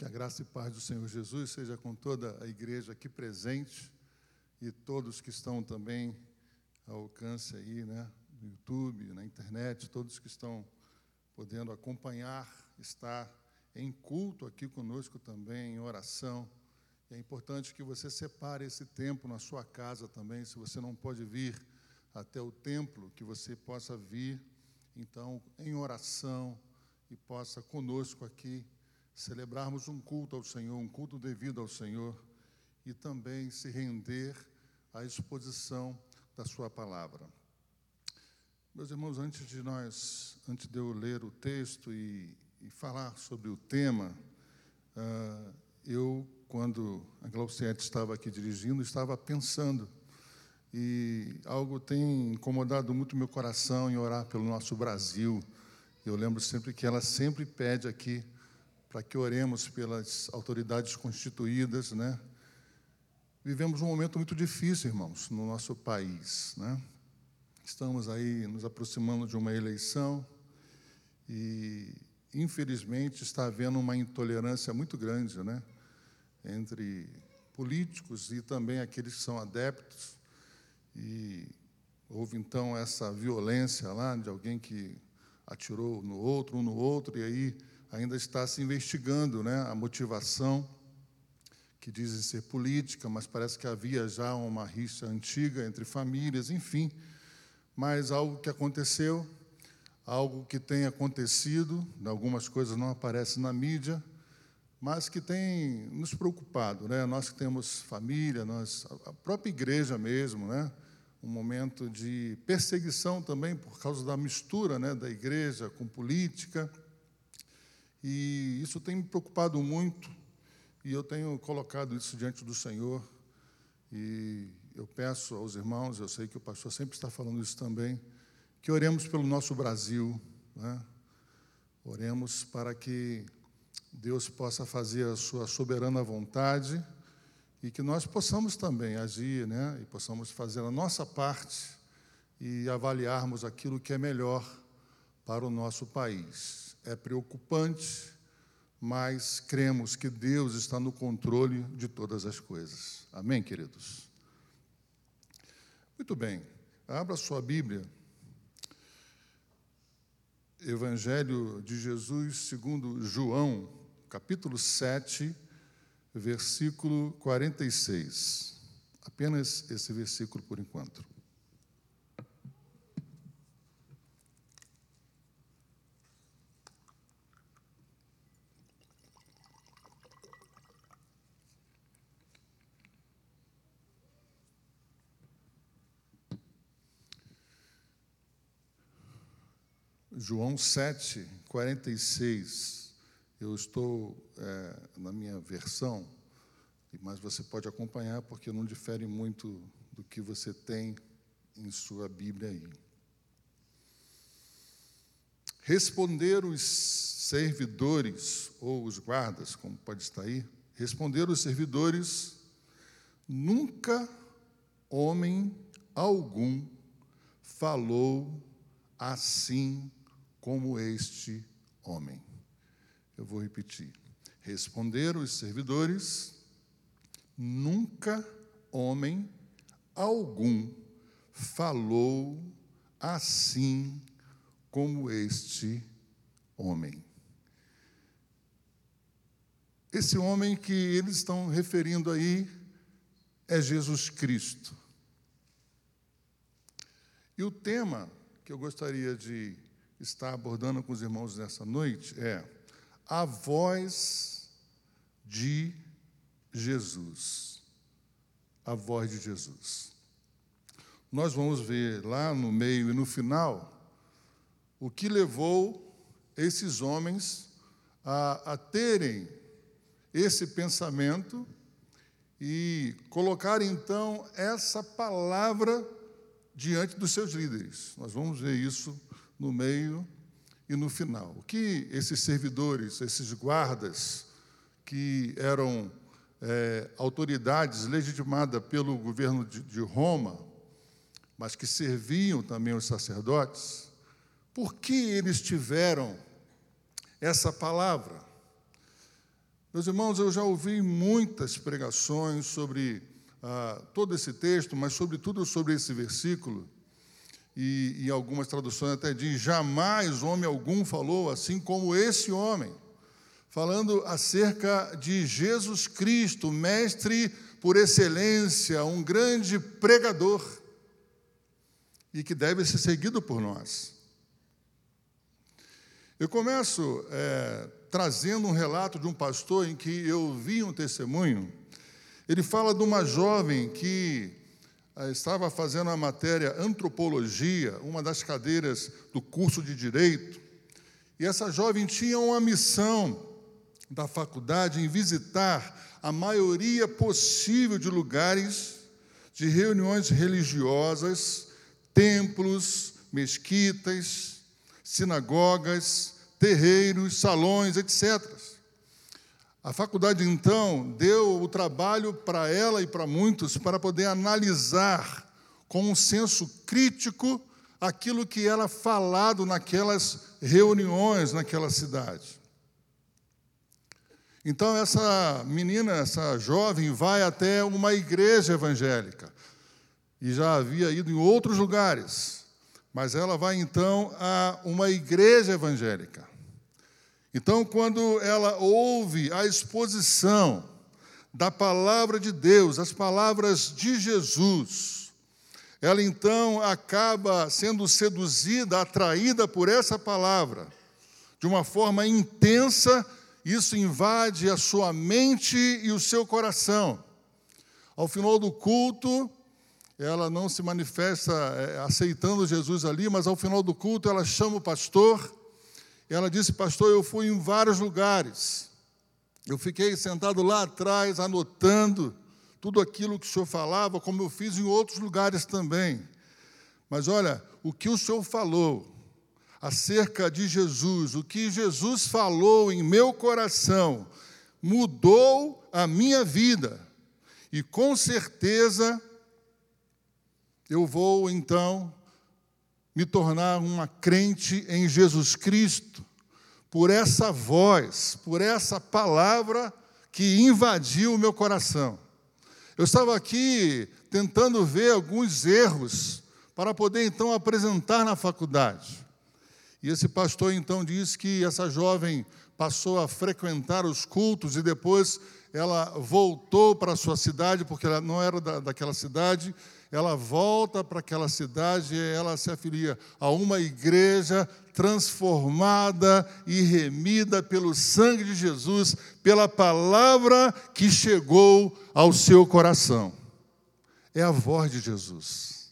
Que a graça e paz do Senhor Jesus seja com toda a igreja aqui presente e todos que estão também ao alcance aí, né, no YouTube, na internet, todos que estão podendo acompanhar, estar em culto aqui conosco também, em oração. é importante que você separe esse tempo na sua casa também, se você não pode vir até o templo, que você possa vir, então, em oração e possa conosco aqui celebrarmos um culto ao Senhor, um culto devido ao Senhor e também se render à exposição da Sua palavra. Meus irmãos, antes de nós, antes de eu ler o texto e, e falar sobre o tema, uh, eu, quando a Glauciete estava aqui dirigindo, estava pensando e algo tem incomodado muito meu coração em orar pelo nosso Brasil. Eu lembro sempre que ela sempre pede aqui para que oremos pelas autoridades constituídas, né? Vivemos um momento muito difícil, irmãos, no nosso país, né? Estamos aí nos aproximando de uma eleição e, infelizmente, está havendo uma intolerância muito grande, né? Entre políticos e também aqueles que são adeptos. E houve então essa violência lá de alguém que atirou no outro, um no outro, e aí ainda está se investigando né, a motivação, que dizem ser política, mas parece que havia já uma rixa antiga entre famílias, enfim. Mas algo que aconteceu, algo que tem acontecido, algumas coisas não aparecem na mídia, mas que tem nos preocupado, né? Nós que temos família, nós, a própria igreja mesmo, né? Um momento de perseguição também por causa da mistura, né, da igreja com política. E isso tem me preocupado muito, e eu tenho colocado isso diante do Senhor. E eu peço aos irmãos, eu sei que o pastor sempre está falando isso também, que oremos pelo nosso Brasil, né? oremos para que Deus possa fazer a sua soberana vontade e que nós possamos também agir, né? E possamos fazer a nossa parte e avaliarmos aquilo que é melhor para o nosso país é preocupante, mas cremos que Deus está no controle de todas as coisas. Amém, queridos? Muito bem, abra sua Bíblia. Evangelho de Jesus segundo João, capítulo 7, versículo 46. Apenas esse versículo por enquanto. João 7, 46. Eu estou é, na minha versão, mas você pode acompanhar porque não difere muito do que você tem em sua Bíblia aí. Responderam os servidores, ou os guardas, como pode estar aí, responderam os servidores: nunca homem algum falou assim como este homem. Eu vou repetir. Responderam os servidores: nunca homem algum falou assim como este homem. Esse homem que eles estão referindo aí é Jesus Cristo. E o tema que eu gostaria de está abordando com os irmãos nessa noite é a voz de Jesus. A voz de Jesus. Nós vamos ver lá no meio e no final o que levou esses homens a, a terem esse pensamento e colocar então essa palavra diante dos seus líderes. Nós vamos ver isso no meio e no final. O que esses servidores, esses guardas, que eram é, autoridades legitimadas pelo governo de, de Roma, mas que serviam também os sacerdotes, por que eles tiveram essa palavra? Meus irmãos, eu já ouvi muitas pregações sobre ah, todo esse texto, mas sobretudo sobre esse versículo. E algumas traduções até diz: jamais homem algum falou assim como esse homem, falando acerca de Jesus Cristo, mestre por excelência, um grande pregador, e que deve ser seguido por nós. Eu começo é, trazendo um relato de um pastor em que eu vi um testemunho. Ele fala de uma jovem que estava fazendo a matéria antropologia, uma das cadeiras do curso de direito, e essa jovem tinha uma missão da faculdade em visitar a maioria possível de lugares de reuniões religiosas, templos, mesquitas, sinagogas, terreiros, salões, etc. A faculdade, então, deu o trabalho para ela e para muitos para poder analisar com um senso crítico aquilo que era falado naquelas reuniões naquela cidade. Então, essa menina, essa jovem, vai até uma igreja evangélica e já havia ido em outros lugares, mas ela vai então a uma igreja evangélica. Então, quando ela ouve a exposição da palavra de Deus, as palavras de Jesus, ela então acaba sendo seduzida, atraída por essa palavra, de uma forma intensa, isso invade a sua mente e o seu coração. Ao final do culto, ela não se manifesta é, aceitando Jesus ali, mas ao final do culto ela chama o pastor ela disse, pastor, eu fui em vários lugares. Eu fiquei sentado lá atrás, anotando tudo aquilo que o senhor falava, como eu fiz em outros lugares também. Mas olha, o que o senhor falou acerca de Jesus, o que Jesus falou em meu coração, mudou a minha vida. E com certeza eu vou então me tornar uma crente em Jesus Cristo, por essa voz, por essa palavra que invadiu o meu coração. Eu estava aqui tentando ver alguns erros para poder então apresentar na faculdade. E esse pastor então disse que essa jovem passou a frequentar os cultos e depois ela voltou para a sua cidade, porque ela não era da, daquela cidade, ela volta para aquela cidade e ela se afilia a uma igreja transformada e remida pelo sangue de Jesus, pela palavra que chegou ao seu coração. É a voz de Jesus.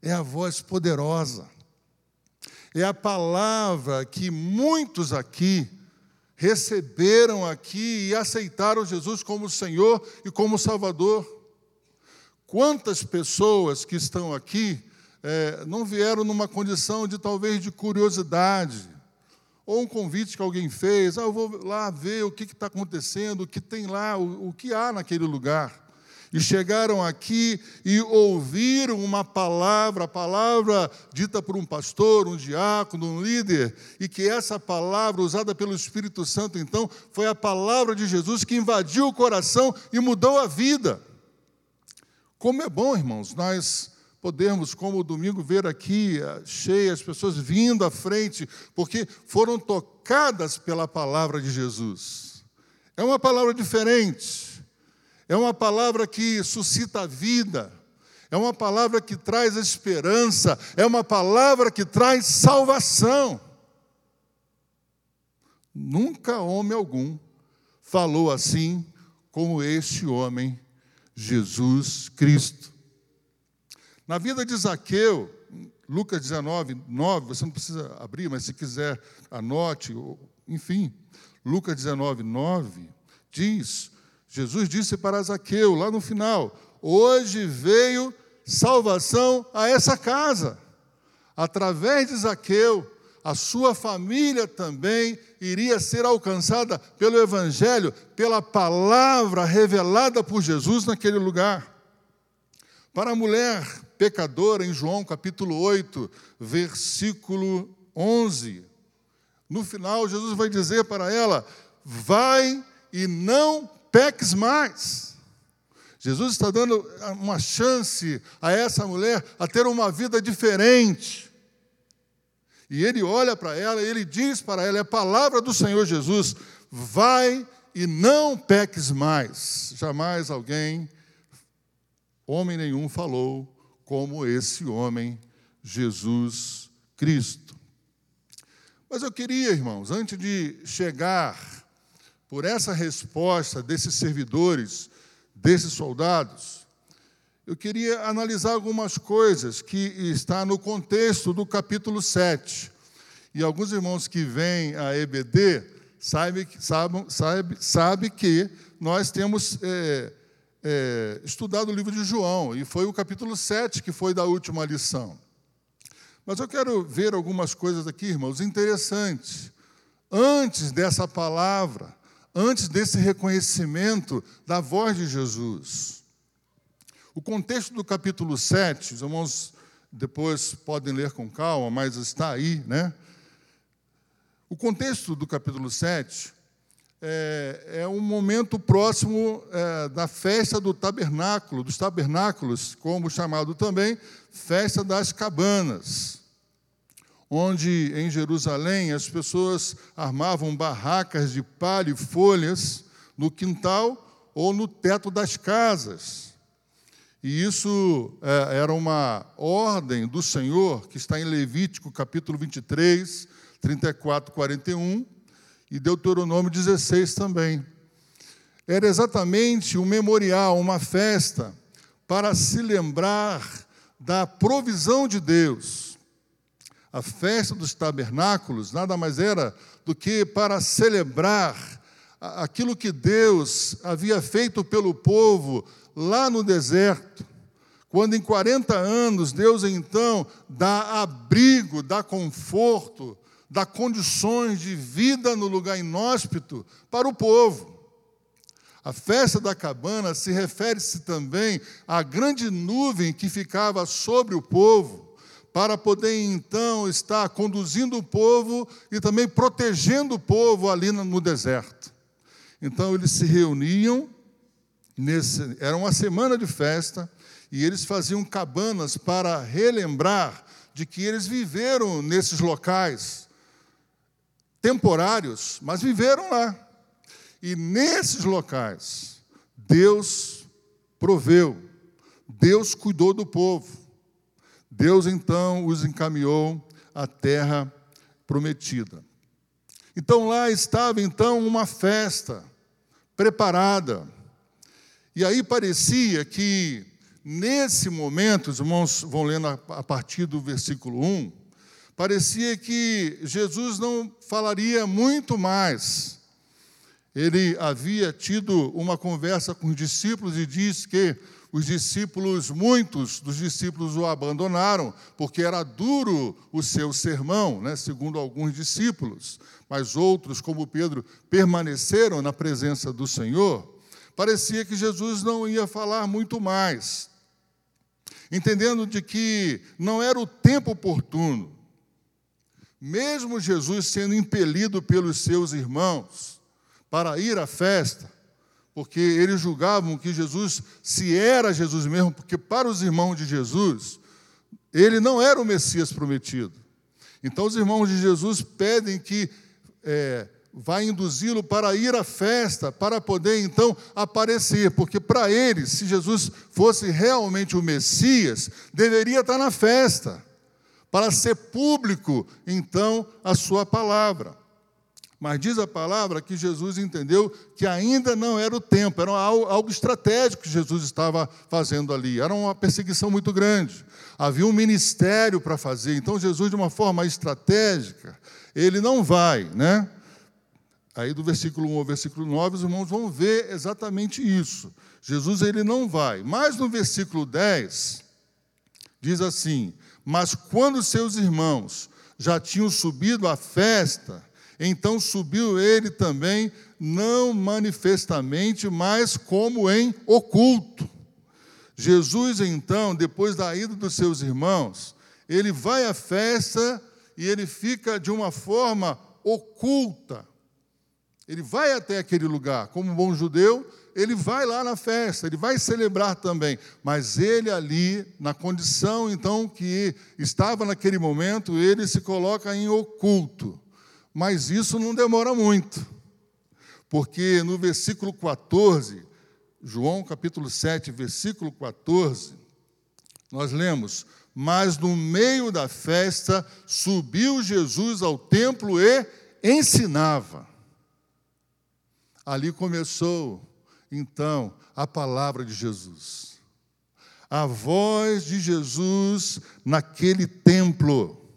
É a voz poderosa. É a palavra que muitos aqui receberam aqui e aceitaram Jesus como Senhor e como Salvador. Quantas pessoas que estão aqui é, não vieram numa condição de talvez de curiosidade, ou um convite que alguém fez, ah, eu vou lá ver o que está acontecendo, o que tem lá, o, o que há naquele lugar. E chegaram aqui e ouviram uma palavra, a palavra dita por um pastor, um diácono, um líder, e que essa palavra, usada pelo Espírito Santo, então, foi a palavra de Jesus que invadiu o coração e mudou a vida. Como é bom, irmãos, nós podermos, como o domingo, ver aqui eh, cheias, pessoas vindo à frente, porque foram tocadas pela palavra de Jesus. É uma palavra diferente, é uma palavra que suscita vida, é uma palavra que traz esperança, é uma palavra que traz salvação. Nunca homem algum falou assim como este homem Jesus Cristo. Na vida de Zaqueu, Lucas 19, 9, você não precisa abrir, mas se quiser, anote, enfim. Lucas 19, 9 diz: Jesus disse para Zaqueu, lá no final: Hoje veio salvação a essa casa. Através de Zaqueu, a sua família também iria ser alcançada pelo Evangelho, pela palavra revelada por Jesus naquele lugar. Para a mulher pecadora, em João capítulo 8, versículo 11, no final, Jesus vai dizer para ela: Vai e não peques mais. Jesus está dando uma chance a essa mulher a ter uma vida diferente. E ele olha para ela e ele diz para ela: é a palavra do Senhor Jesus, vai e não peques mais. Jamais alguém, homem nenhum, falou como esse homem, Jesus Cristo. Mas eu queria, irmãos, antes de chegar por essa resposta desses servidores, desses soldados, eu queria analisar algumas coisas que está no contexto do capítulo 7. E alguns irmãos que vêm a EBD sabem sabe, sabe, sabe que nós temos é, é, estudado o livro de João, e foi o capítulo 7 que foi da última lição. Mas eu quero ver algumas coisas aqui, irmãos, interessantes. Antes dessa palavra, antes desse reconhecimento da voz de Jesus. O contexto do capítulo 7, os irmãos depois podem ler com calma, mas está aí, né? O contexto do capítulo 7 é, é um momento próximo é, da festa do tabernáculo, dos tabernáculos, como chamado também festa das cabanas onde em Jerusalém as pessoas armavam barracas de palha e folhas no quintal ou no teto das casas. E isso é, era uma ordem do Senhor, que está em Levítico capítulo 23, 34, 41, e Deuteronômio 16 também. Era exatamente um memorial, uma festa, para se lembrar da provisão de Deus a festa dos tabernáculos nada mais era do que para celebrar aquilo que Deus havia feito pelo povo lá no deserto. Quando em 40 anos Deus então dá abrigo, dá conforto, dá condições de vida no lugar inóspito para o povo. A festa da cabana se refere-se também à grande nuvem que ficava sobre o povo para poder então estar conduzindo o povo e também protegendo o povo ali no deserto. Então eles se reuniam, nesse, era uma semana de festa, e eles faziam cabanas para relembrar de que eles viveram nesses locais temporários, mas viveram lá. E nesses locais, Deus proveu, Deus cuidou do povo. Deus então os encaminhou à terra prometida. Então lá estava então uma festa preparada. E aí parecia que nesse momento, os irmãos vão lendo a partir do versículo 1, parecia que Jesus não falaria muito mais. Ele havia tido uma conversa com os discípulos e diz que os discípulos, muitos dos discípulos o abandonaram, porque era duro o seu sermão, né, segundo alguns discípulos, mas outros, como Pedro, permaneceram na presença do Senhor. Parecia que Jesus não ia falar muito mais, entendendo de que não era o tempo oportuno. Mesmo Jesus sendo impelido pelos seus irmãos para ir à festa, porque eles julgavam que Jesus, se era Jesus mesmo, porque para os irmãos de Jesus, ele não era o Messias prometido. Então os irmãos de Jesus pedem que é, vá induzi-lo para ir à festa, para poder então aparecer, porque para eles, se Jesus fosse realmente o Messias, deveria estar na festa, para ser público então a sua palavra. Mas diz a palavra que Jesus entendeu que ainda não era o tempo, era algo estratégico que Jesus estava fazendo ali, era uma perseguição muito grande. Havia um ministério para fazer, então Jesus, de uma forma estratégica, ele não vai, né? Aí do versículo 1 ao versículo 9, os irmãos vão ver exatamente isso. Jesus ele não vai. Mas no versículo 10 diz assim: "Mas quando seus irmãos já tinham subido à festa, então subiu ele também, não manifestamente, mas como em oculto. Jesus, então, depois da ida dos seus irmãos, ele vai à festa e ele fica de uma forma oculta. Ele vai até aquele lugar, como um bom judeu, ele vai lá na festa, ele vai celebrar também, mas ele ali, na condição então que estava naquele momento, ele se coloca em oculto. Mas isso não demora muito, porque no versículo 14, João capítulo 7, versículo 14, nós lemos: Mas no meio da festa subiu Jesus ao templo e ensinava. Ali começou então a palavra de Jesus. A voz de Jesus naquele templo.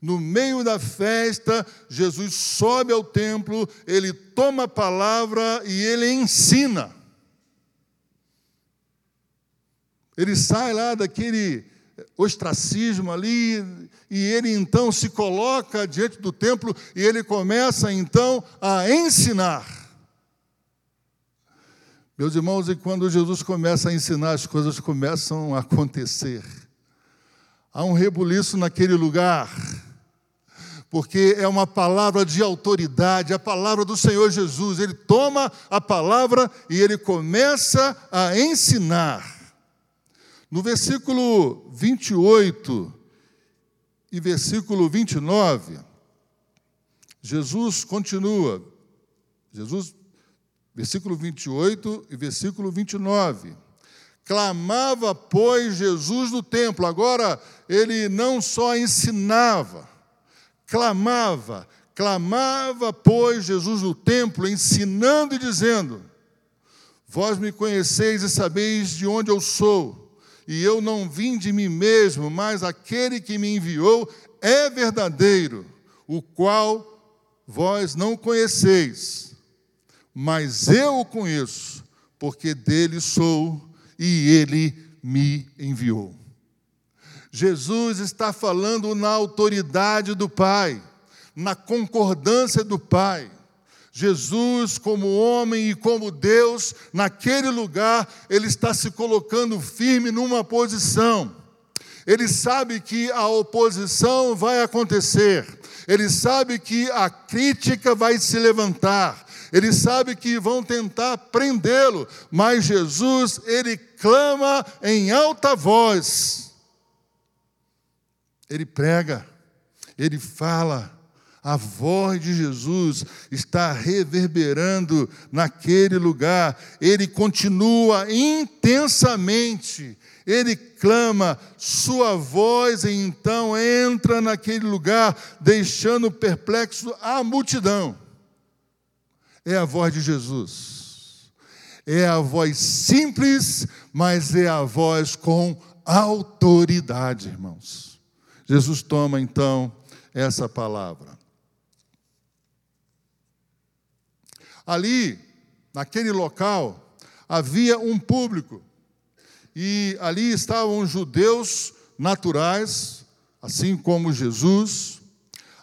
No meio da festa, Jesus sobe ao templo, ele toma a palavra e ele ensina. Ele sai lá daquele ostracismo ali, e ele então se coloca diante do templo e ele começa então a ensinar. Meus irmãos, e quando Jesus começa a ensinar, as coisas começam a acontecer. Há um rebuliço naquele lugar, porque é uma palavra de autoridade, a palavra do Senhor Jesus. Ele toma a palavra e ele começa a ensinar. No versículo 28 e versículo 29, Jesus continua. Jesus versículo 28 e versículo 29. Clamava, pois, Jesus no templo. Agora, ele não só ensinava, clamava, clamava, pois, Jesus no templo, ensinando e dizendo: Vós me conheceis e sabeis de onde eu sou, e eu não vim de mim mesmo, mas aquele que me enviou é verdadeiro, o qual vós não conheceis mas eu o conheço, porque dele sou e ele me enviou. Jesus está falando na autoridade do Pai, na concordância do Pai. Jesus, como homem e como Deus, naquele lugar, ele está se colocando firme numa posição. Ele sabe que a oposição vai acontecer, ele sabe que a crítica vai se levantar, ele sabe que vão tentar prendê-lo, mas Jesus, ele clama em alta voz. Ele prega, ele fala, a voz de Jesus está reverberando naquele lugar. Ele continua intensamente, ele clama, sua voz então entra naquele lugar, deixando perplexo a multidão é a voz de Jesus. É a voz simples, mas é a voz com autoridade, irmãos. Jesus toma então essa palavra. Ali, naquele local, havia um público, e ali estavam judeus naturais, assim como Jesus,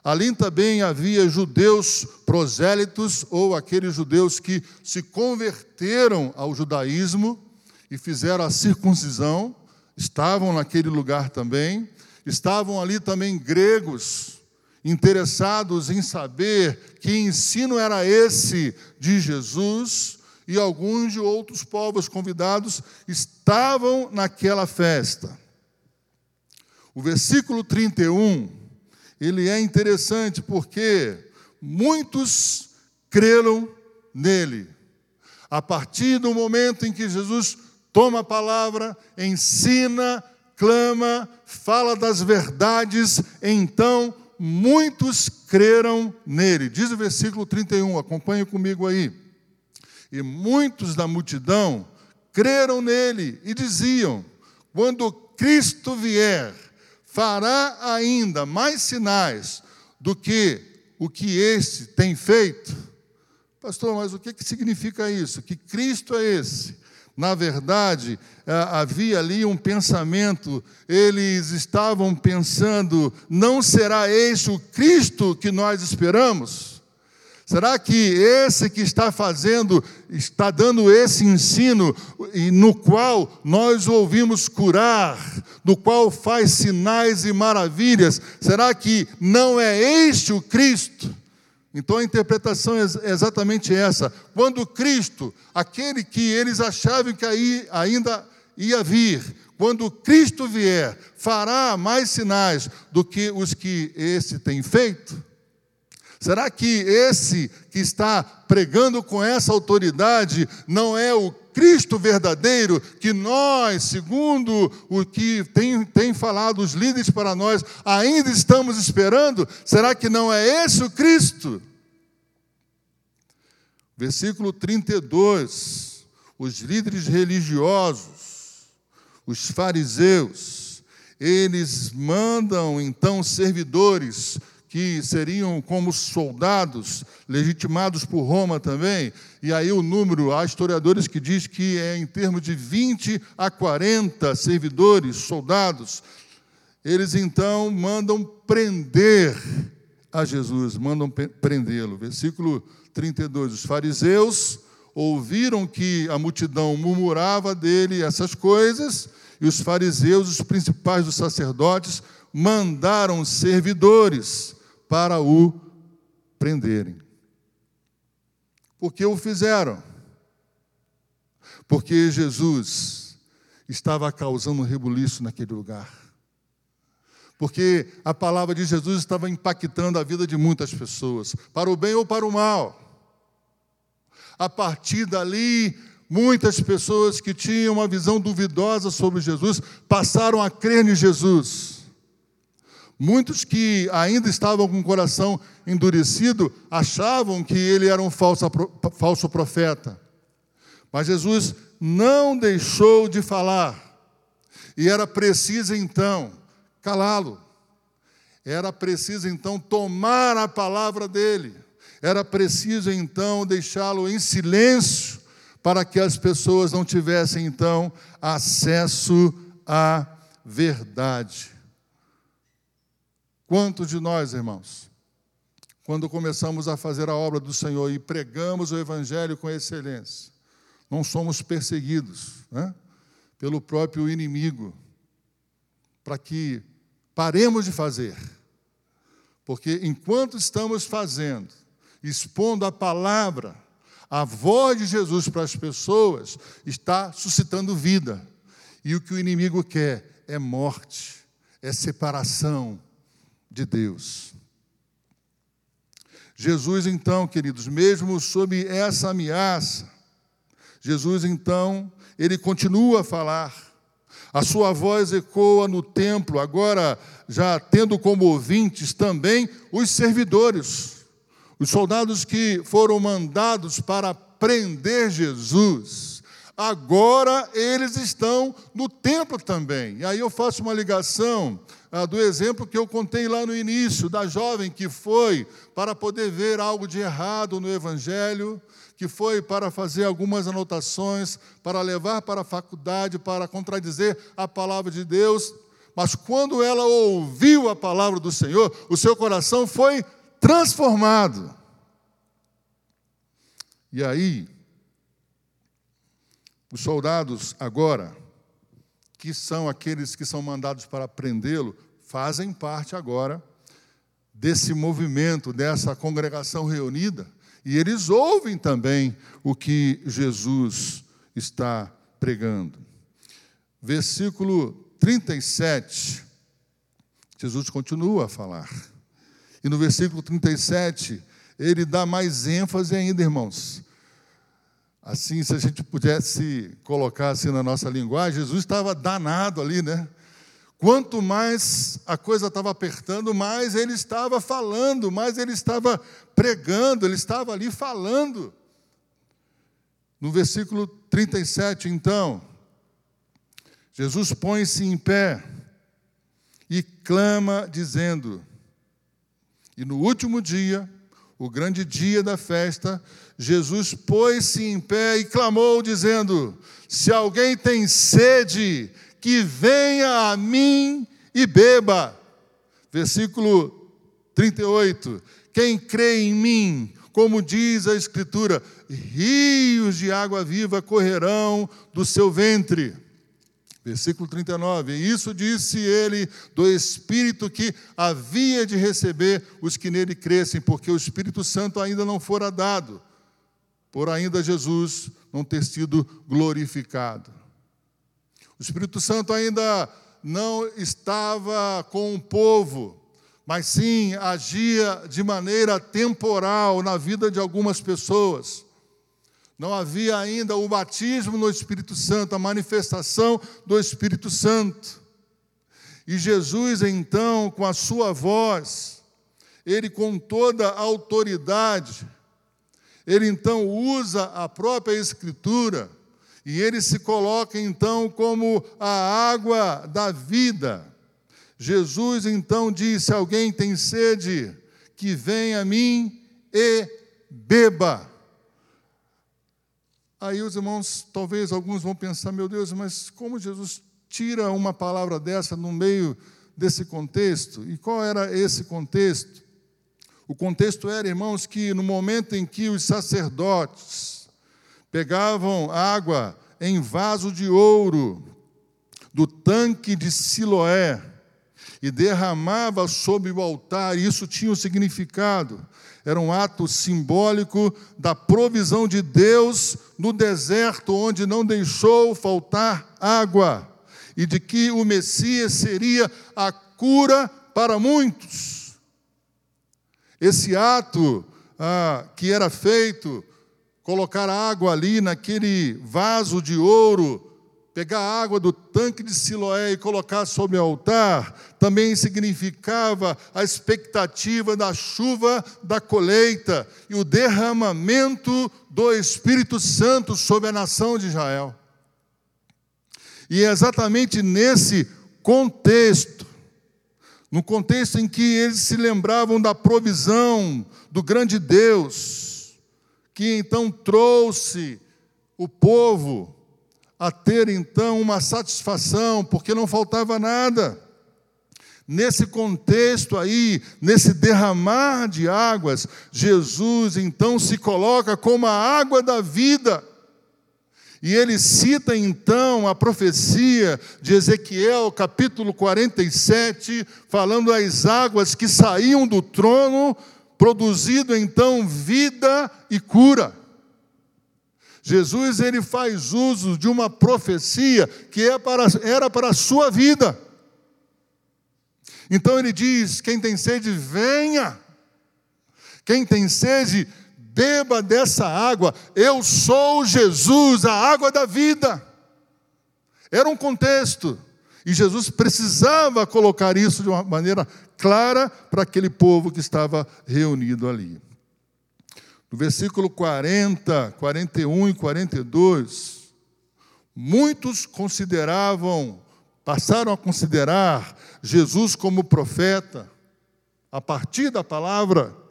Ali também havia judeus prosélitos, ou aqueles judeus que se converteram ao judaísmo e fizeram a circuncisão, estavam naquele lugar também. Estavam ali também gregos, interessados em saber que ensino era esse de Jesus, e alguns de outros povos convidados estavam naquela festa. O versículo 31 ele é interessante porque muitos creram nele. A partir do momento em que Jesus toma a palavra, ensina, clama, fala das verdades, então muitos creram nele. Diz o versículo 31, acompanhe comigo aí. E muitos da multidão creram nele e diziam: quando Cristo vier, fará ainda mais sinais do que o que este tem feito. Pastor, mas o que, que significa isso? Que Cristo é esse? Na verdade, havia ali um pensamento, eles estavam pensando, não será este o Cristo que nós esperamos? Será que esse que está fazendo, está dando esse ensino, no qual nós ouvimos curar, no qual faz sinais e maravilhas, será que não é este o Cristo? Então a interpretação é exatamente essa. Quando Cristo, aquele que eles achavam que ainda ia vir, quando Cristo vier, fará mais sinais do que os que esse tem feito? Será que esse que está pregando com essa autoridade não é o Cristo verdadeiro que nós, segundo o que tem, tem falado os líderes para nós, ainda estamos esperando? Será que não é esse o Cristo? Versículo 32. Os líderes religiosos, os fariseus, eles mandam então servidores que seriam como soldados, legitimados por Roma também, e aí o número, há historiadores que diz que é em termos de 20 a 40 servidores, soldados, eles então mandam prender a Jesus, mandam prendê-lo. Versículo 32, os fariseus ouviram que a multidão murmurava dele essas coisas, e os fariseus, os principais dos sacerdotes, mandaram servidores para o prenderem. Por que o fizeram? Porque Jesus estava causando um rebuliço naquele lugar. Porque a palavra de Jesus estava impactando a vida de muitas pessoas, para o bem ou para o mal. A partir dali, muitas pessoas que tinham uma visão duvidosa sobre Jesus passaram a crer em Jesus. Muitos que ainda estavam com o coração endurecido achavam que ele era um falso, falso profeta. Mas Jesus não deixou de falar. E era preciso então calá-lo. Era preciso então tomar a palavra dele. Era preciso então deixá-lo em silêncio para que as pessoas não tivessem então acesso à verdade. Quantos de nós, irmãos, quando começamos a fazer a obra do Senhor e pregamos o Evangelho com excelência, não somos perseguidos né, pelo próprio inimigo, para que paremos de fazer. Porque enquanto estamos fazendo, expondo a palavra, a voz de Jesus para as pessoas, está suscitando vida. E o que o inimigo quer é morte, é separação, de Deus. Jesus, então, queridos, mesmo sob essa ameaça, Jesus, então, ele continua a falar. A sua voz ecoa no templo, agora já tendo como ouvintes também os servidores, os soldados que foram mandados para prender Jesus. Agora eles estão no templo também. E aí eu faço uma ligação ah, do exemplo que eu contei lá no início, da jovem que foi para poder ver algo de errado no Evangelho, que foi para fazer algumas anotações, para levar para a faculdade, para contradizer a palavra de Deus. Mas quando ela ouviu a palavra do Senhor, o seu coração foi transformado. E aí, os soldados agora que são aqueles que são mandados para prendê-lo, fazem parte agora desse movimento, dessa congregação reunida, e eles ouvem também o que Jesus está pregando. Versículo 37, Jesus continua a falar. E no versículo 37, ele dá mais ênfase ainda, irmãos, Assim, se a gente pudesse colocar assim na nossa linguagem, Jesus estava danado ali, né? Quanto mais a coisa estava apertando, mais ele estava falando, mais ele estava pregando, ele estava ali falando. No versículo 37, então, Jesus põe-se em pé e clama, dizendo: E no último dia, o grande dia da festa, Jesus pôs-se em pé e clamou, dizendo: Se alguém tem sede, que venha a mim e beba. Versículo 38. Quem crê em mim, como diz a Escritura, rios de água viva correrão do seu ventre. Versículo 39: E isso disse ele do Espírito que havia de receber os que nele crescem, porque o Espírito Santo ainda não fora dado, por ainda Jesus não ter sido glorificado. O Espírito Santo ainda não estava com o povo, mas sim agia de maneira temporal na vida de algumas pessoas. Não havia ainda o batismo no Espírito Santo, a manifestação do Espírito Santo. E Jesus, então, com a sua voz, ele com toda a autoridade, ele então usa a própria Escritura e ele se coloca então como a água da vida. Jesus então disse: Alguém tem sede, que venha a mim e beba. Aí os irmãos, talvez alguns vão pensar, meu Deus, mas como Jesus tira uma palavra dessa no meio desse contexto? E qual era esse contexto? O contexto era, irmãos, que no momento em que os sacerdotes pegavam água em vaso de ouro do tanque de Siloé e derramava sobre o altar, isso tinha um significado era um ato simbólico da provisão de Deus no deserto, onde não deixou faltar água, e de que o Messias seria a cura para muitos. Esse ato ah, que era feito, colocar água ali naquele vaso de ouro, pegar a água do tanque de Siloé e colocar sobre o altar, também significava a expectativa da chuva da colheita e o derramamento do Espírito Santo sobre a nação de Israel. E é exatamente nesse contexto, no contexto em que eles se lembravam da provisão do grande Deus, que então trouxe o povo a ter então uma satisfação, porque não faltava nada. Nesse contexto aí, nesse derramar de águas, Jesus então se coloca como a água da vida. E ele cita então a profecia de Ezequiel, capítulo 47, falando das águas que saíam do trono, produzindo então vida e cura. Jesus ele faz uso de uma profecia que é para, era para a sua vida. Então ele diz: quem tem sede, venha. Quem tem sede, beba dessa água. Eu sou Jesus, a água da vida. Era um contexto. E Jesus precisava colocar isso de uma maneira clara para aquele povo que estava reunido ali. No versículo 40, 41 e 42, muitos consideravam, passaram a considerar Jesus como profeta, a partir da palavra.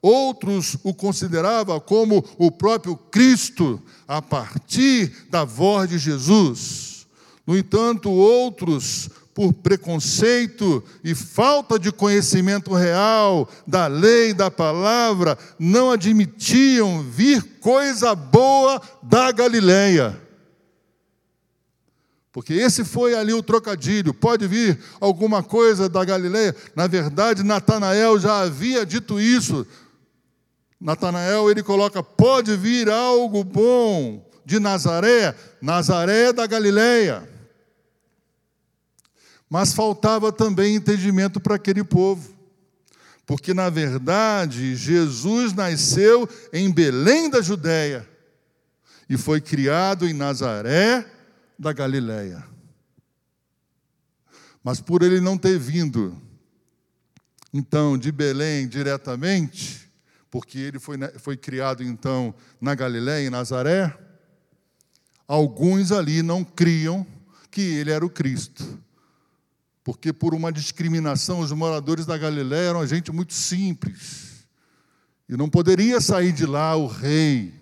Outros o consideravam como o próprio Cristo, a partir da voz de Jesus. No entanto, outros por preconceito e falta de conhecimento real da lei, da palavra, não admitiam vir coisa boa da Galileia. Porque esse foi ali o trocadilho. Pode vir alguma coisa da Galileia? Na verdade, Natanael já havia dito isso. Natanael ele coloca: pode vir algo bom de Nazaré, Nazaré da Galileia. Mas faltava também entendimento para aquele povo. Porque, na verdade, Jesus nasceu em Belém da Judéia e foi criado em Nazaré da Galiléia. Mas por ele não ter vindo, então, de Belém diretamente, porque ele foi, foi criado então na Galiléia, em Nazaré, alguns ali não criam que ele era o Cristo porque por uma discriminação os moradores da Galiléia eram gente muito simples. E não poderia sair de lá o rei,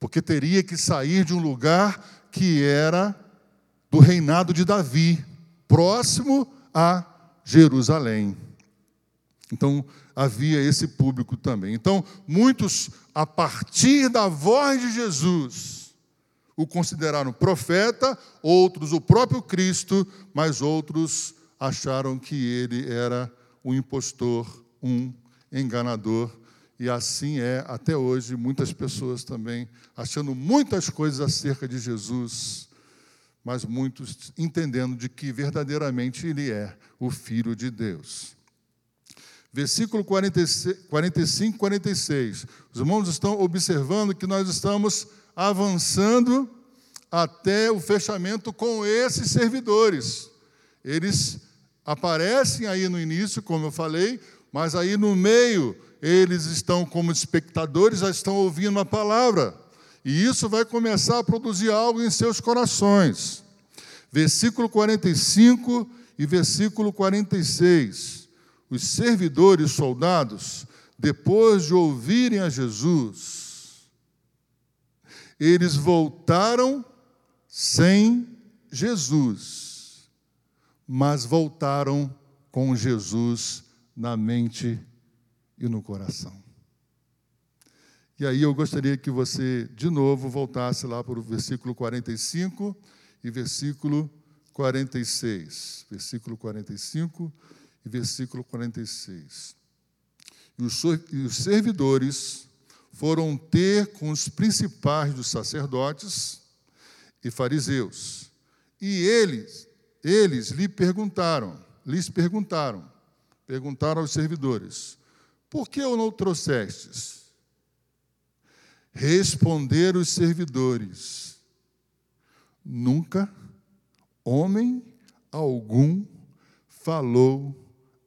porque teria que sair de um lugar que era do reinado de Davi, próximo a Jerusalém. Então, havia esse público também. Então, muitos, a partir da voz de Jesus, O consideraram profeta, outros o próprio Cristo, mas outros acharam que ele era um impostor, um enganador. E assim é até hoje, muitas pessoas também achando muitas coisas acerca de Jesus, mas muitos entendendo de que verdadeiramente ele é o Filho de Deus. Versículo 45, 46. Os irmãos estão observando que nós estamos avançando até o fechamento com esses servidores. Eles aparecem aí no início, como eu falei, mas aí no meio eles estão como espectadores, já estão ouvindo a palavra. E isso vai começar a produzir algo em seus corações. Versículo 45 e versículo 46. Os servidores soldados, depois de ouvirem a Jesus, eles voltaram sem Jesus, mas voltaram com Jesus na mente e no coração. E aí eu gostaria que você, de novo, voltasse lá para o versículo 45 e versículo 46. Versículo 45 e versículo 46. E os, servidores foram ter com os principais dos sacerdotes e fariseus. E eles, eles lhe perguntaram, lhes perguntaram, perguntaram aos servidores: Por que o não trouxestes? Responderam os servidores: Nunca homem algum falou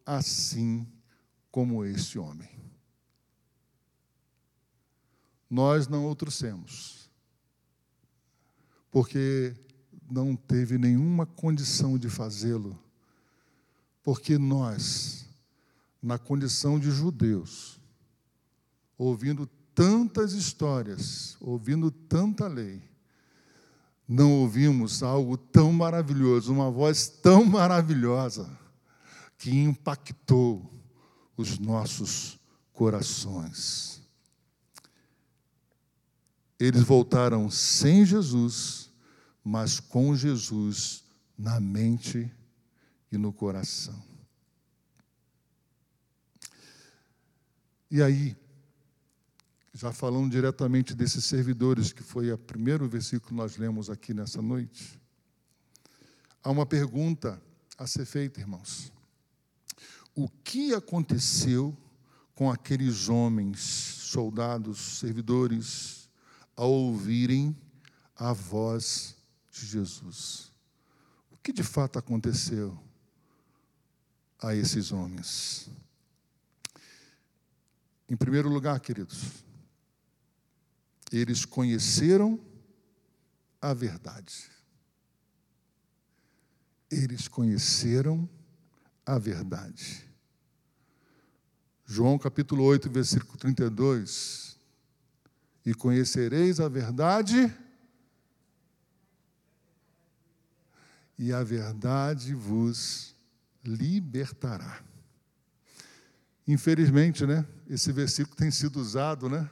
assim como este homem. Nós não o trouxemos, porque não teve nenhuma condição de fazê-lo, porque nós, na condição de judeus, ouvindo tantas histórias, ouvindo tanta lei, não ouvimos algo tão maravilhoso, uma voz tão maravilhosa, que impactou os nossos corações. Eles voltaram sem Jesus, mas com Jesus na mente e no coração. E aí, já falando diretamente desses servidores, que foi o primeiro versículo que nós lemos aqui nessa noite, há uma pergunta a ser feita, irmãos. O que aconteceu com aqueles homens, soldados, servidores, ao ouvirem a voz de Jesus? O que de fato aconteceu a esses homens? Em primeiro lugar, queridos, eles conheceram a verdade. Eles conheceram a verdade. João capítulo 8, versículo 32. E conhecereis a verdade, e a verdade vos libertará. Infelizmente, né? Esse versículo tem sido usado, né?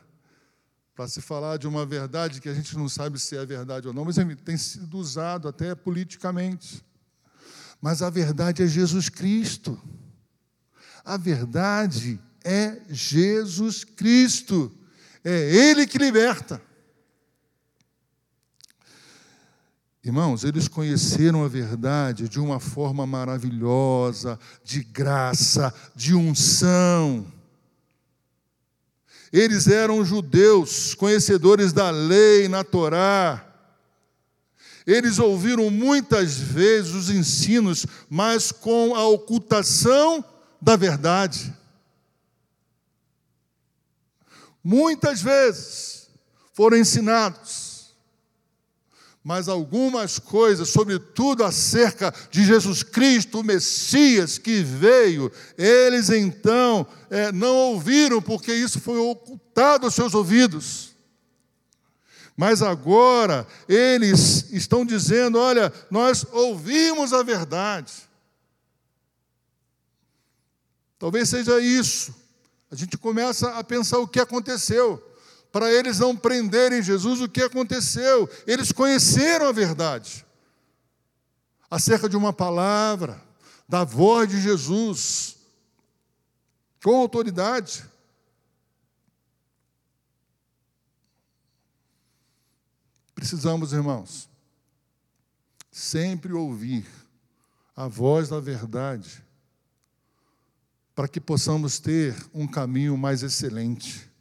para se falar de uma verdade que a gente não sabe se é verdade ou não, mas tem sido usado até politicamente. Mas a verdade é Jesus Cristo. A verdade é Jesus Cristo. É Ele que liberta. Irmãos, eles conheceram a verdade de uma forma maravilhosa, de graça, de unção. Eles eram judeus, conhecedores da lei na Torá. Eles ouviram muitas vezes os ensinos, mas com a ocultação da verdade. Muitas vezes foram ensinados mas algumas coisas, sobretudo acerca de Jesus Cristo, o Messias que veio, eles então é, não ouviram, porque isso foi ocultado aos seus ouvidos. Mas agora eles estão dizendo: olha, nós ouvimos a verdade. Talvez seja isso. A gente começa a pensar o que aconteceu. para eles não prenderem Jesus, o que aconteceu? Eles conheceram a verdade acerca de uma palavra, da voz de Jesus, com autoridade. Precisamos, irmãos, sempre ouvir a voz da verdade, para que possamos ter um caminho mais excelente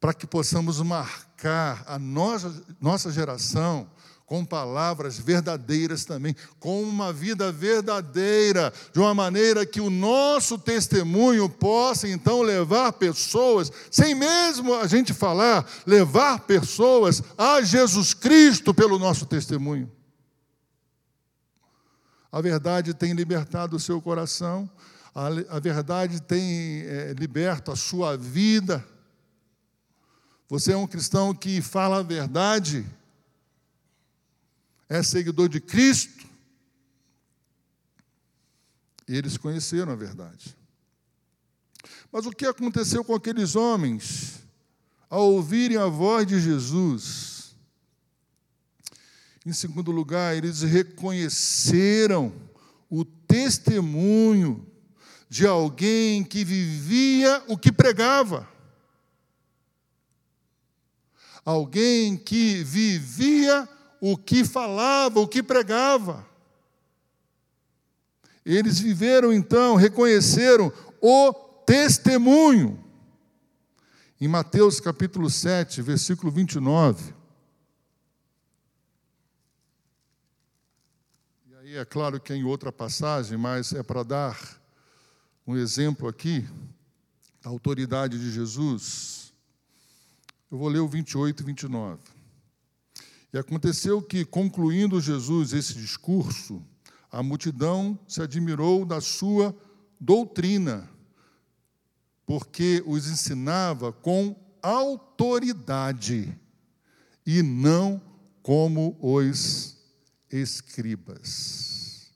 para que possamos marcar a nossa, nossa geração com palavras verdadeiras também, com uma vida verdadeira, de uma maneira que o nosso testemunho possa então levar pessoas, sem mesmo a gente falar, levar pessoas a Jesus Cristo pelo nosso testemunho. A verdade tem libertado o seu coração, a, a verdade tem é, liberto a sua vida. Você é um cristão que fala a verdade, é seguidor de Cristo. E eles conheceram a verdade. Mas o que aconteceu com aqueles homens ao ouvirem a voz de Jesus? Em segundo lugar, eles reconheceram o testemunho de alguém que vivia o que pregava alguém que vivia o que falava, o que pregava. Eles viveram então, reconheceram o testemunho. Em Mateus capítulo 7, versículo 29. E é claro que é em outra passagem, mas é para dar um exemplo aqui da autoridade de Jesus. Eu vou ler o 28 e 29. E aconteceu que, concluindo Jesus esse discurso, a multidão se admirou da sua doutrina, porque os ensinava com autoridade e não como os escribas.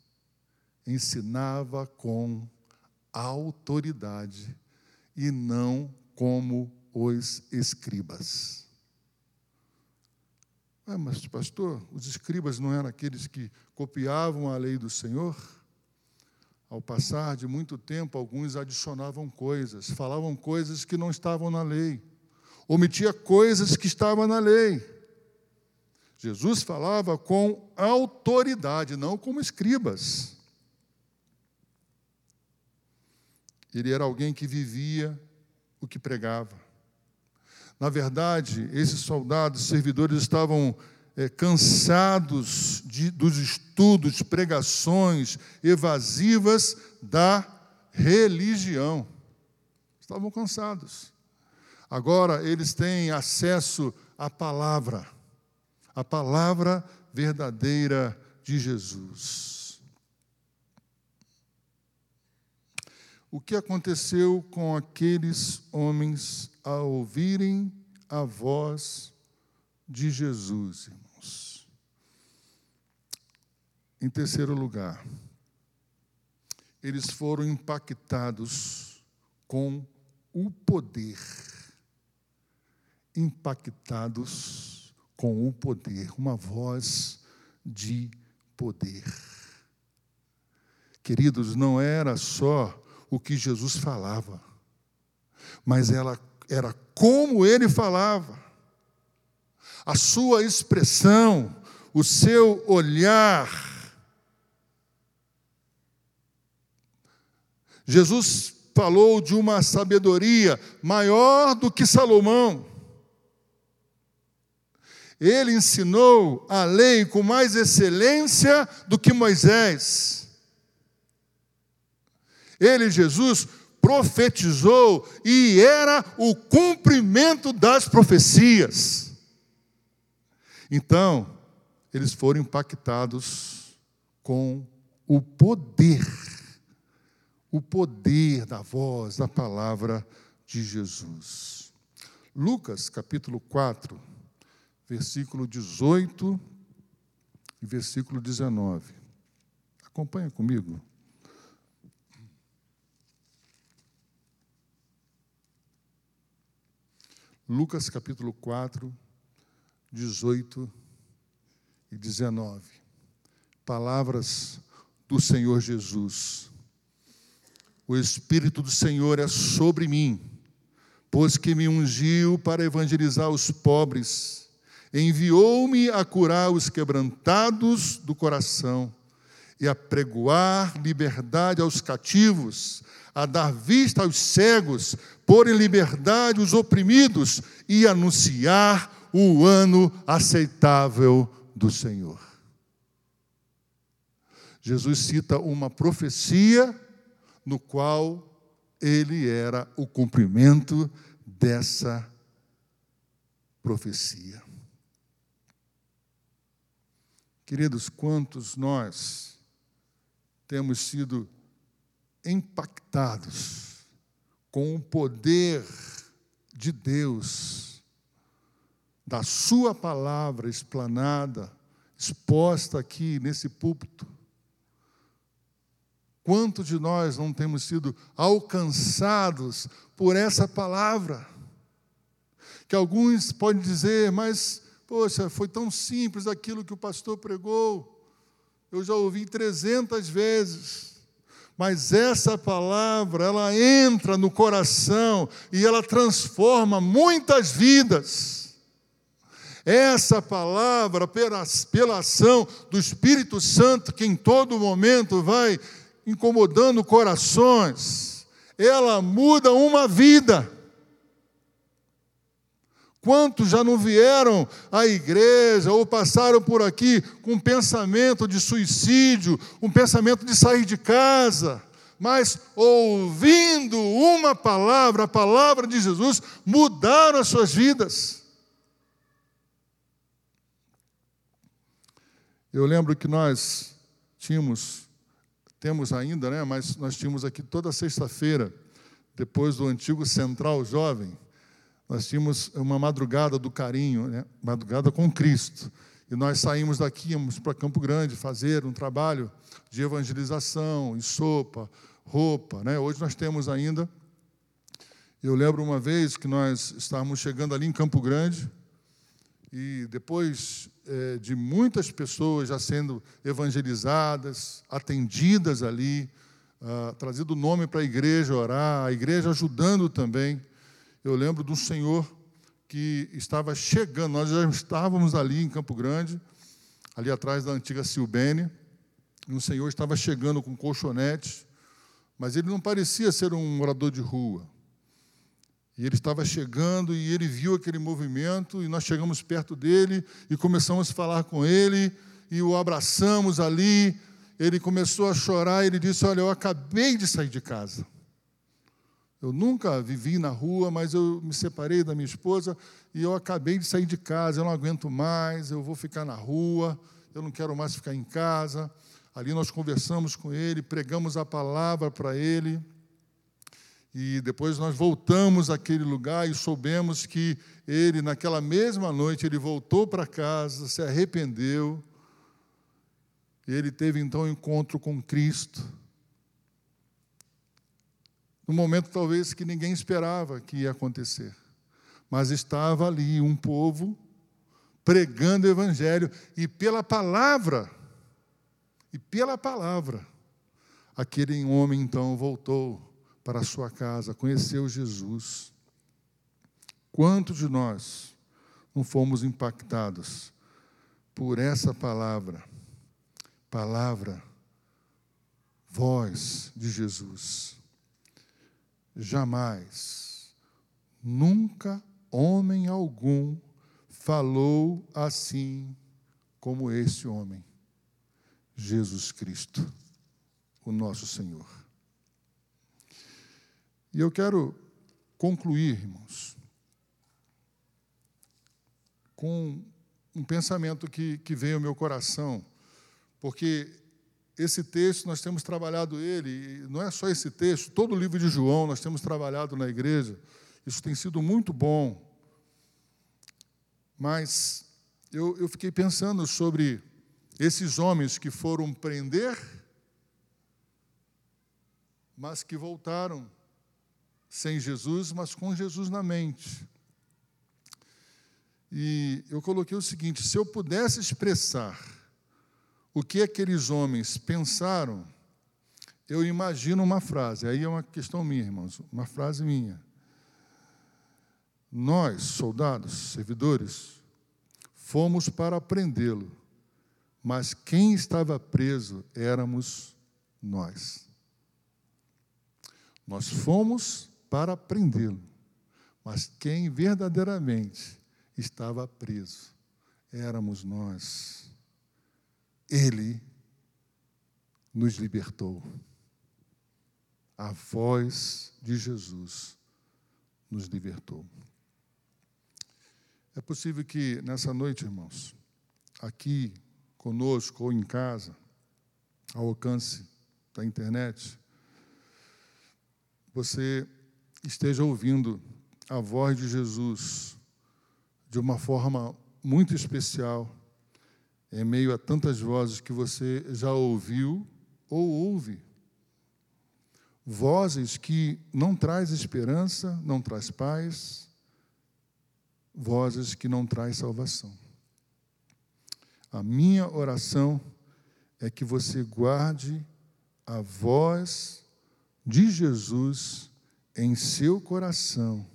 Ensinava com autoridade e não como os escribas. Mas, pastor, os escribas não eram aqueles que copiavam a lei do Senhor? Ao passar de muito tempo, alguns adicionavam coisas, falavam coisas que não estavam na lei, omitia coisas que estavam na lei. Jesus falava com autoridade, não como escribas. Ele era alguém que vivia o que pregava. Na verdade, esses soldados servidores estavam é, cansados de, dos estudos, pregações evasivas da religião. Estavam cansados. Agora eles têm acesso à palavra, a palavra verdadeira de Jesus. O que aconteceu com aqueles homens a ouvirem a voz de Jesus, irmãos. Em terceiro lugar, eles foram impactados com o poder. Impactados com o poder, uma voz de poder. Queridos, não era só o que Jesus falava, mas ela era como ele falava, a sua expressão, o seu olhar. Jesus falou de uma sabedoria maior do que Salomão. Ele ensinou a lei com mais excelência do que Moisés. Ele, Jesus, profetizou e era o cumprimento das profecias. Então, eles foram impactados com o poder, o poder da voz, da palavra de Jesus. Lucas capítulo 4, versículo 18 e versículo 19. Acompanha comigo. Lucas capítulo 4, 18 e 19. Palavras do Senhor Jesus. O Espírito do Senhor é sobre mim, pois que me ungiu para evangelizar os pobres, enviou-me a curar os quebrantados do coração e a pregoar liberdade aos cativos, a dar vista aos cegos, pôr em liberdade os oprimidos e anunciar o ano aceitável do Senhor. Jesus cita uma profecia no qual ele era o cumprimento dessa profecia. Queridos, quantos nós temos sido impactados com o poder de Deus, da Sua palavra explanada, exposta aqui nesse púlpito. Quantos de nós não temos sido alcançados por essa palavra? Que alguns podem dizer, mas, poxa, foi tão simples aquilo que o pastor pregou. Eu já ouvi 300 vezes. Mas essa palavra, ela entra no coração e ela transforma muitas vidas. Essa palavra, pela, pela ação do Espírito Santo, que em todo momento vai incomodando corações, ela muda uma vida. Quantos já não vieram à igreja ou passaram por aqui com um pensamento de suicídio, um pensamento de sair de casa, mas ouvindo uma palavra, a palavra de Jesus, mudaram as suas vidas. Eu lembro que nós tínhamos, temos ainda, né, mas nós tínhamos aqui toda sexta-feira, depois do antigo Central Jovem, nós tínhamos uma madrugada do carinho, né? madrugada com Cristo. E nós saímos daqui, íamos para Campo Grande fazer um trabalho de evangelização, e sopa, roupa. Né? Hoje nós temos ainda. Eu lembro uma vez que nós estávamos chegando ali em Campo Grande, e depois é, de muitas pessoas já sendo evangelizadas, atendidas ali, ah, trazido o nome para a igreja orar, a igreja ajudando também eu lembro de um senhor que estava chegando, nós já estávamos ali em Campo Grande, ali atrás da antiga Silbene, e um senhor estava chegando com colchonete, mas ele não parecia ser um morador de rua. E ele estava chegando e ele viu aquele movimento, e nós chegamos perto dele e começamos a falar com ele, e o abraçamos ali. Ele começou a chorar, ele disse: Olha, eu acabei de sair de casa. Eu nunca vivi na rua, mas eu me separei da minha esposa e eu acabei de sair de casa. Eu não aguento mais, eu vou ficar na rua, eu não quero mais ficar em casa. Ali nós conversamos com ele, pregamos a palavra para ele. E depois nós voltamos àquele lugar e soubemos que ele, naquela mesma noite, ele voltou para casa, se arrependeu. Ele teve então um encontro com Cristo num momento talvez que ninguém esperava que ia acontecer. Mas estava ali um povo pregando o evangelho e pela palavra, e pela palavra, aquele homem então voltou para a sua casa, conheceu Jesus. Quantos de nós não fomos impactados por essa palavra? Palavra, voz de Jesus jamais, nunca homem algum falou assim como esse homem, Jesus Cristo, o nosso Senhor. E eu quero concluir, irmãos, com um pensamento que, que veio ao meu coração, porque esse texto nós temos trabalhado ele, não é só esse texto, todo o livro de João nós temos trabalhado na igreja. Isso tem sido muito bom. Mas eu, eu fiquei pensando sobre esses homens que foram prender, mas que voltaram sem Jesus, mas com Jesus na mente. E eu coloquei o seguinte: se eu pudesse expressar o que aqueles homens pensaram, eu imagino uma frase. Aí é uma questão minha, irmãos, uma frase minha. Nós, soldados, servidores, fomos para prendê-lo, mas quem estava preso éramos nós. Nós fomos para prendê-lo, mas quem verdadeiramente estava preso éramos nós. Ele nos libertou. A voz de Jesus nos libertou. É possível que nessa noite, irmãos, aqui conosco ou em casa, ao alcance da internet, você esteja ouvindo a voz de Jesus de uma forma muito especial, em meio a tantas vozes que você já ouviu ou ouve. Vozes que não traz esperança, não traz paz, vozes que não traz salvação. A minha oração é que você guarde a voz de Jesus em seu coração.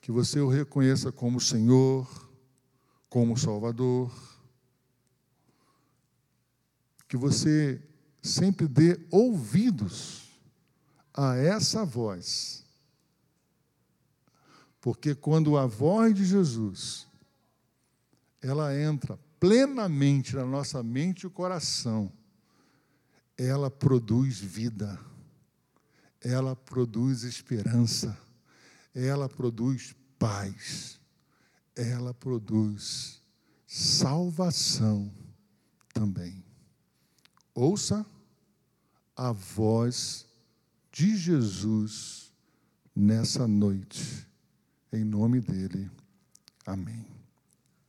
Que você o reconheça como Senhor, como Salvador. Que você sempre dê ouvidos a essa voz porque quando a voz de Jesus ela entra plenamente na nossa mente e coração, ela produz vida. Ela produz esperança. Ela produz paz. Ela produz salvação também. Ouça a voz de Jesus nessa noite. Em nome dele. Amém.